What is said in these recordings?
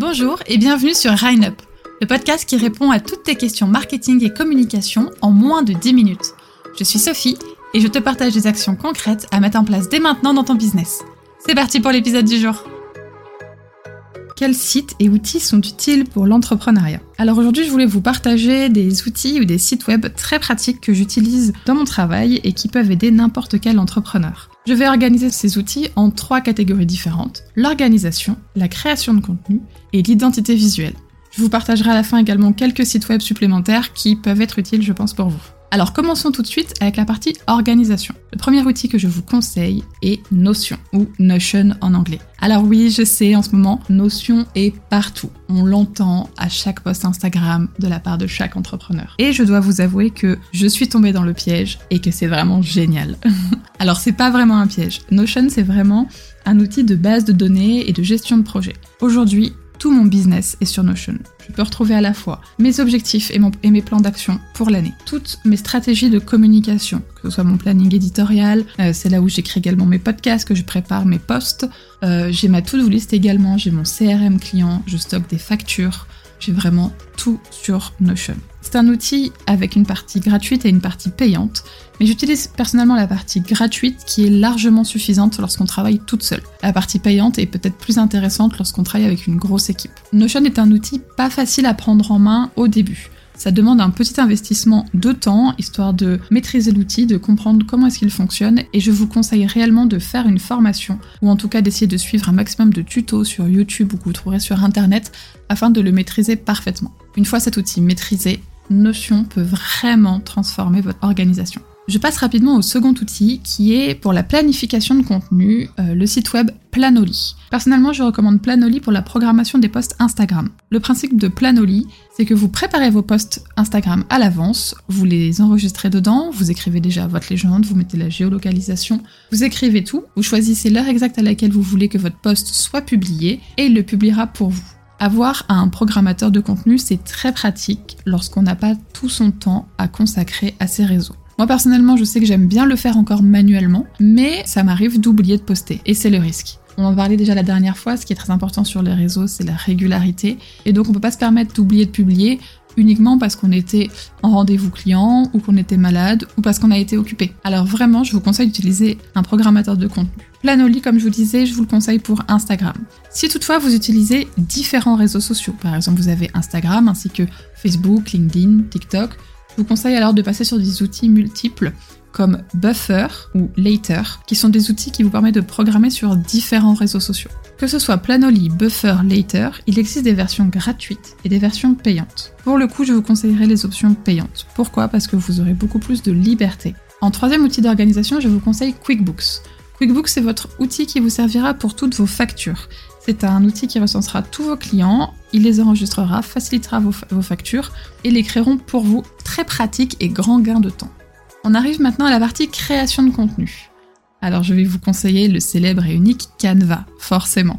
Bonjour et bienvenue sur Rhine Up, le podcast qui répond à toutes tes questions marketing et communication en moins de 10 minutes. Je suis Sophie et je te partage des actions concrètes à mettre en place dès maintenant dans ton business. C'est parti pour l'épisode du jour. Quels sites et outils sont utiles pour l'entrepreneuriat Alors aujourd'hui, je voulais vous partager des outils ou des sites web très pratiques que j'utilise dans mon travail et qui peuvent aider n'importe quel entrepreneur. Je vais organiser ces outils en trois catégories différentes, l'organisation, la création de contenu et l'identité visuelle. Je vous partagerai à la fin également quelques sites web supplémentaires qui peuvent être utiles je pense pour vous. Alors commençons tout de suite avec la partie organisation. Le premier outil que je vous conseille est Notion ou Notion en anglais. Alors oui, je sais, en ce moment, Notion est partout. On l'entend à chaque post Instagram de la part de chaque entrepreneur. Et je dois vous avouer que je suis tombée dans le piège et que c'est vraiment génial. Alors c'est pas vraiment un piège. Notion c'est vraiment un outil de base de données et de gestion de projet. Aujourd'hui, tout mon business est sur Notion. Je peux retrouver à la fois mes objectifs et, mes plans d'action pour l'année, toutes mes stratégies de communication, que ce soit mon planning éditorial, euh, c'est là où j'écris également mes podcasts, que je prépare mes posts, euh, j'ai ma to-do list également, j'ai mon CRM client, je stocke des factures, j'ai vraiment tout sur Notion. C'est un outil avec une partie gratuite et une partie payante, mais j'utilise personnellement la partie gratuite qui est largement suffisante lorsqu'on travaille toute seule. La partie payante est peut-être plus intéressante lorsqu'on travaille avec une grosse équipe. Notion est un outil pas facile à prendre en main au début. Ça demande un petit investissement de temps, histoire de maîtriser l'outil, de comprendre comment est-ce qu'il fonctionne, et je vous conseille réellement de faire une formation, ou en tout cas d'essayer de suivre un maximum de tutos sur YouTube ou que vous trouverez sur Internet, afin de le maîtriser parfaitement. Une fois cet outil maîtrisé, Notion peut vraiment transformer votre organisation. Je passe rapidement au second outil qui est pour la planification de contenu, euh, le site web Planoly. Personnellement, je recommande Planoly pour la programmation des posts Instagram. Le principe de Planoly, c'est que vous préparez vos posts Instagram à l'avance, vous les enregistrez dedans, vous écrivez déjà votre légende, vous mettez la géolocalisation, vous écrivez tout, vous choisissez l'heure exacte à laquelle vous voulez que votre post soit publié et il le publiera pour vous. Avoir un programmateur de contenu, c'est très pratique lorsqu'on n'a pas tout son temps à consacrer à ses réseaux. Moi personnellement, je sais que j'aime bien le faire encore manuellement, mais ça m'arrive d'oublier de poster, et c'est le risque. On en parlait déjà la dernière fois, ce qui est très important sur les réseaux, c'est la régularité, et donc on peut pas se permettre d'oublier de publier uniquement parce qu'on était en rendez-vous client ou qu'on était malade ou parce qu'on a été occupé. Alors vraiment, je vous conseille d'utiliser un programmateur de contenu. Planoly, comme je vous disais, je vous le conseille pour Instagram. Si toutefois vous utilisez différents réseaux sociaux, par exemple vous avez Instagram ainsi que Facebook, LinkedIn, TikTok, vous conseille alors de passer sur des outils multiples comme Buffer ou Later, qui sont des outils qui vous permettent de programmer sur différents réseaux sociaux. Que ce soit Planoly, Buffer, Later, il existe des versions gratuites et des versions payantes. Pour le coup, je vous conseillerais les options payantes. Pourquoi? Parce que vous aurez beaucoup plus de liberté. En troisième outil d'organisation, je vous conseille QuickBooks. QuickBooks, c'est votre outil qui vous servira pour toutes vos factures. C'est un outil qui recensera tous vos clients, il les enregistrera, facilitera vos, factures et les créeront pour vous. Très pratique et grand gain de temps. On arrive maintenant à la partie création de contenu. Alors je vais vous conseiller le célèbre et unique Canva, forcément.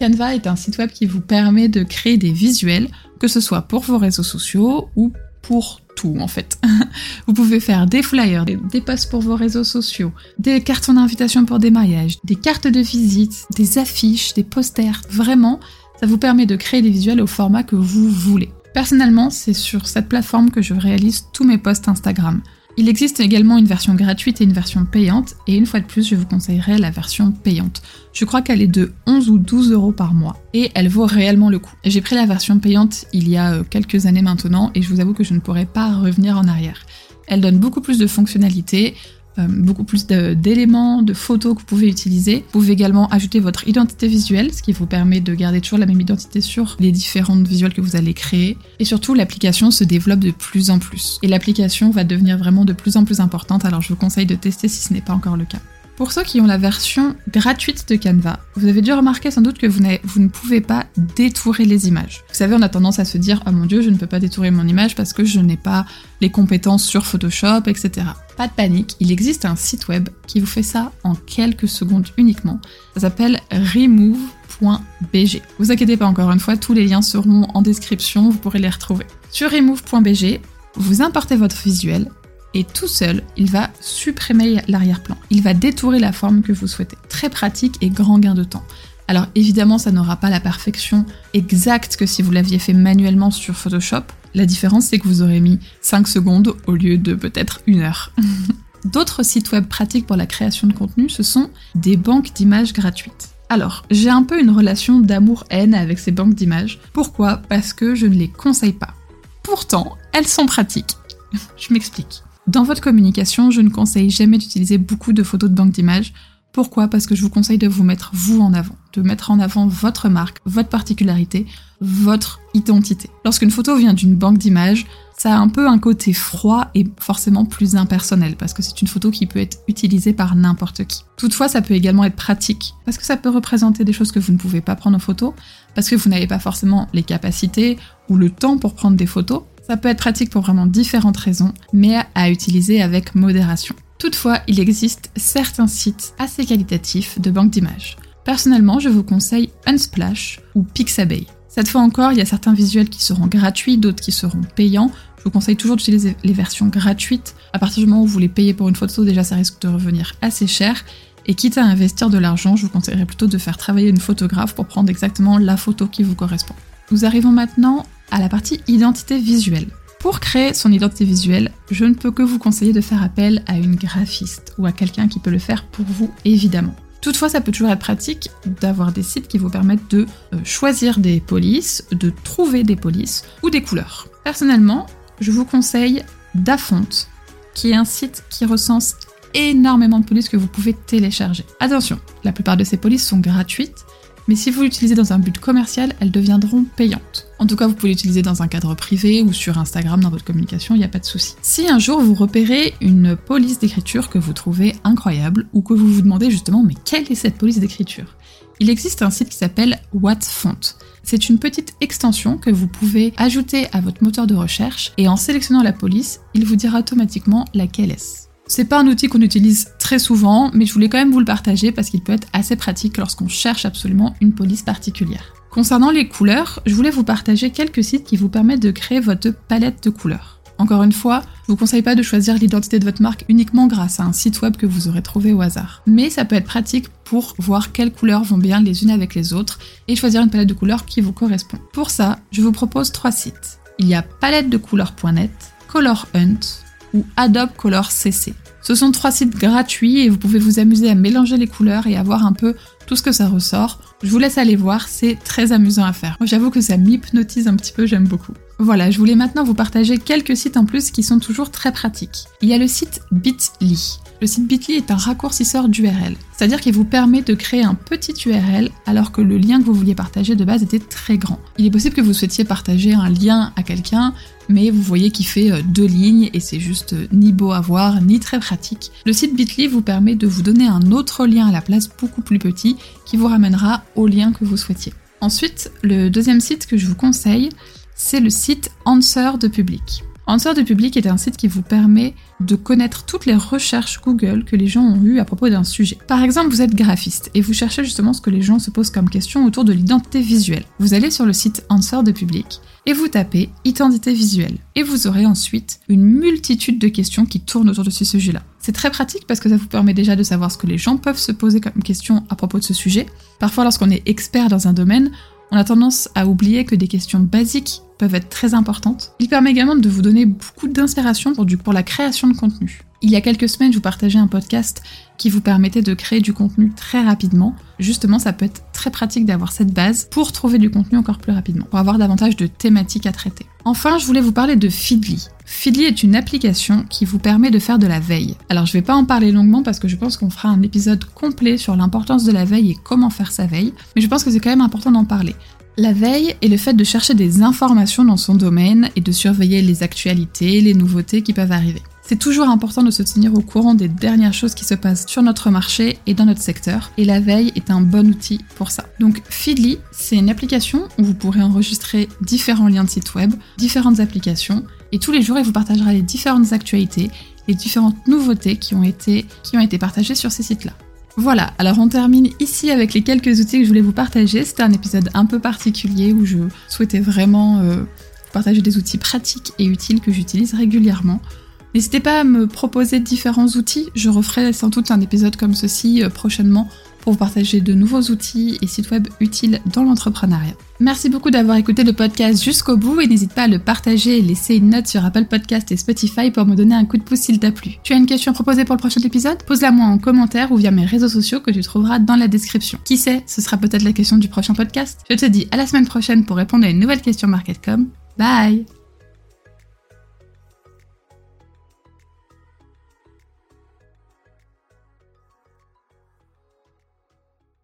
Canva est un site web qui vous permet de créer des visuels, que ce soit pour vos réseaux sociaux ou pour tout en fait. vous pouvez faire des flyers, des, posts pour vos réseaux sociaux, des cartons d'invitation pour des mariages, des cartes de visite, des affiches, des posters. Vraiment, ça vous permet de créer des visuels au format que vous voulez. Personnellement, c'est sur cette plateforme que je réalise tous mes posts Instagram. Il existe également une version gratuite et une version payante, et une fois de plus, je vous conseillerais la version payante. Je crois qu'elle est de 11 ou 12 euros par mois, et elle vaut réellement le coup. J'ai pris la version payante il y a euh, quelques années maintenant, et je vous avoue que je ne pourrais pas revenir en arrière. Elle donne beaucoup plus de fonctionnalités, euh, beaucoup plus d'éléments, de, photos que vous pouvez utiliser. Vous pouvez également ajouter votre identité visuelle, ce qui vous permet de garder toujours la même identité sur les différentes visuels que vous allez créer. Et surtout, l'application se développe de plus en plus. Et l'application va devenir vraiment de plus en plus importante, alors je vous conseille de tester si ce n'est pas encore le cas. Pour ceux qui ont la version gratuite de Canva, vous avez dû remarquer sans doute que vous, ne pouvez pas détourer les images. Vous savez, on a tendance à se dire « Oh mon dieu, je ne peux pas détourer mon image parce que je n'ai pas les compétences sur Photoshop, etc. » Pas de panique, il existe un site web qui vous fait ça en quelques secondes uniquement. Ça s'appelle remove.bg. Vous inquiétez pas encore une fois, tous les liens seront en description, vous pourrez les retrouver. Sur remove.bg, vous importez votre visuel, et tout seul, il va supprimer l'arrière-plan. Il va détourer la forme que vous souhaitez. Très pratique et grand gain de temps. Alors évidemment, ça n'aura pas la perfection exacte que si vous l'aviez fait manuellement sur Photoshop. La différence, c'est que vous aurez mis 5 secondes au lieu de peut-être une heure. D'autres sites web pratiques pour la création de contenu, ce sont des banques d'images gratuites. Alors, j'ai un peu une relation d'amour-haine avec ces banques d'images. Pourquoi? Parce que je ne les conseille pas. Pourtant, elles sont pratiques. je m'explique. Dans votre communication, je ne conseille jamais d'utiliser beaucoup de photos de banques d'images. Pourquoi? Parce que je vous conseille de vous mettre vous en avant, de mettre en avant votre marque, votre particularité, votre identité. Lorsqu'une photo vient d'une banque d'images, ça a un peu un côté froid et forcément plus impersonnel parce que c'est une photo qui peut être utilisée par n'importe qui. Toutefois, ça peut également être pratique parce que ça peut représenter des choses que vous ne pouvez pas prendre en photo parce que vous n'avez pas forcément les capacités ou le temps pour prendre des photos. Ça peut être pratique pour vraiment différentes raisons, mais à utiliser avec modération. Toutefois, il existe certains sites assez qualitatifs de banques d'images. Personnellement, je vous conseille Unsplash ou Pixabay. Cette fois encore, il y a certains visuels qui seront gratuits, d'autres qui seront payants. Je vous conseille toujours d'utiliser les versions gratuites. À partir du moment où vous les payez pour une photo, déjà ça risque de revenir assez cher. Et quitte à investir de l'argent, je vous conseillerais plutôt de faire travailler une photographe pour prendre exactement la photo qui vous correspond. Nous arrivons maintenant à la partie identité visuelle. Pour créer son identité visuelle, je ne peux que vous conseiller de faire appel à une graphiste ou à quelqu'un qui peut le faire pour vous, évidemment. Toutefois, ça peut toujours être pratique d'avoir des sites qui vous permettent de euh, choisir des polices, de trouver des polices ou des couleurs. Personnellement, je vous conseille Dafont, qui est un site qui recense énormément de polices que vous pouvez télécharger. Attention, la plupart de ces polices sont gratuites, mais si vous l'utilisez dans un but commercial, elles deviendront payantes. En tout cas, vous pouvez l'utiliser dans un cadre privé ou sur Instagram dans votre communication, il n'y a pas de souci. Si un jour vous repérez une police d'écriture que vous trouvez incroyable ou que vous vous demandez justement mais quelle est cette police d'écriture? Il existe un site qui s'appelle WhatFont. C'est une petite extension que vous pouvez ajouter à votre moteur de recherche et en sélectionnant la police, il vous dira automatiquement laquelle est-ce. C'est pas un outil qu'on utilise très souvent, mais je voulais quand même vous le partager parce qu'il peut être assez pratique lorsqu'on cherche absolument une police particulière. Concernant les couleurs, je voulais vous partager quelques sites qui vous permettent de créer votre palette de couleurs. Encore une fois, je vous conseille pas de choisir l'identité de votre marque uniquement grâce à un site web que vous aurez trouvé au hasard. Mais ça peut être pratique pour voir quelles couleurs vont bien les unes avec les autres et choisir une palette de couleurs qui vous correspond. Pour ça, je vous propose trois sites. Il y a palettedecouleurs.net, Color Hunt ou Adobe Color CC. Ce sont trois sites gratuits et vous pouvez vous amuser à mélanger les couleurs et à voir un peu tout ce que ça ressort. Je vous laisse aller voir, c'est très amusant à faire. J'avoue que ça m'hypnotise un petit peu, j'aime beaucoup. Voilà, je voulais maintenant vous partager quelques sites en plus qui sont toujours très pratiques. Il y a le site Bitly. Le site Bitly est un raccourcisseur d'URL, c'est-à-dire qu'il vous permet de créer un petit URL alors que le lien que vous vouliez partager de base était très grand. Il est possible que vous souhaitiez partager un lien à quelqu'un, mais vous voyez qu'il fait euh, deux lignes et c'est juste euh, ni beau à voir ni très pratique. Le site Bitly vous permet de vous donner un autre lien à la place beaucoup plus petit qui vous ramènera au lien que vous souhaitiez. Ensuite, le deuxième site que je vous conseille, c'est le site Answer de Public. Answer de Public est un site qui vous permet de connaître toutes les recherches Google que les gens ont eues à propos d'un sujet. Par exemple, vous êtes graphiste et vous cherchez justement ce que les gens se posent comme question autour de l'identité visuelle. Vous allez sur le site Answer de Public et vous tapez identité visuelle. Et vous aurez ensuite une multitude de questions qui tournent autour de ce sujet-là. C'est très pratique parce que ça vous permet déjà de savoir ce que les gens peuvent se poser comme question à propos de ce sujet. Parfois, lorsqu'on est expert dans un domaine, on a tendance à oublier que des questions basiques peuvent être très importantes. Il permet également de vous donner beaucoup d'inspiration pour, la création de contenu. Il y a quelques semaines, je vous partageais un podcast qui vous permettait de créer du contenu très rapidement. Justement, ça peut être très pratique d'avoir cette base pour trouver du contenu encore plus rapidement, pour avoir davantage de thématiques à traiter. Enfin, je voulais vous parler de Feedly. Feedly est une application qui vous permet de faire de la veille. Alors je vais pas en parler longuement parce que je pense qu'on fera un épisode complet sur l'importance de la veille et comment faire sa veille, mais je pense que c'est quand même important d'en parler. La veille est le fait de chercher des informations dans son domaine et de surveiller les actualités, les nouveautés qui peuvent arriver. C'est toujours important de se tenir au courant des dernières choses qui se passent sur notre marché et dans notre secteur, et la veille est un bon outil pour ça. Donc Feedly, c'est une application où vous pourrez enregistrer différents liens de site web, différentes applications, et tous les jours il vous partagera les différentes actualités, les différentes nouveautés qui ont été, qui ont été partagées sur ces sites-là. Voilà, alors on termine ici avec les quelques outils que je voulais vous partager. C'était un épisode un peu particulier où je souhaitais vraiment euh, partager des outils pratiques et utiles que j'utilise régulièrement. N'hésitez pas à me proposer différents outils, je referai sans doute un épisode comme ceci euh, prochainement pour vous partager de nouveaux outils et sites web utiles dans l'entrepreneuriat. Merci beaucoup d'avoir écouté le podcast jusqu'au bout et n'hésite pas à le partager et laisser une note sur Apple Podcast et Spotify pour me donner un coup de pouce s'il t'a plu. Tu as une question à proposer pour le prochain épisode? Pose-la moi en commentaire ou via mes réseaux sociaux que tu trouveras dans la description. Qui sait, ce sera peut-être la question du prochain podcast. Je te dis à la semaine prochaine pour répondre à une nouvelle question MarketCom. Bye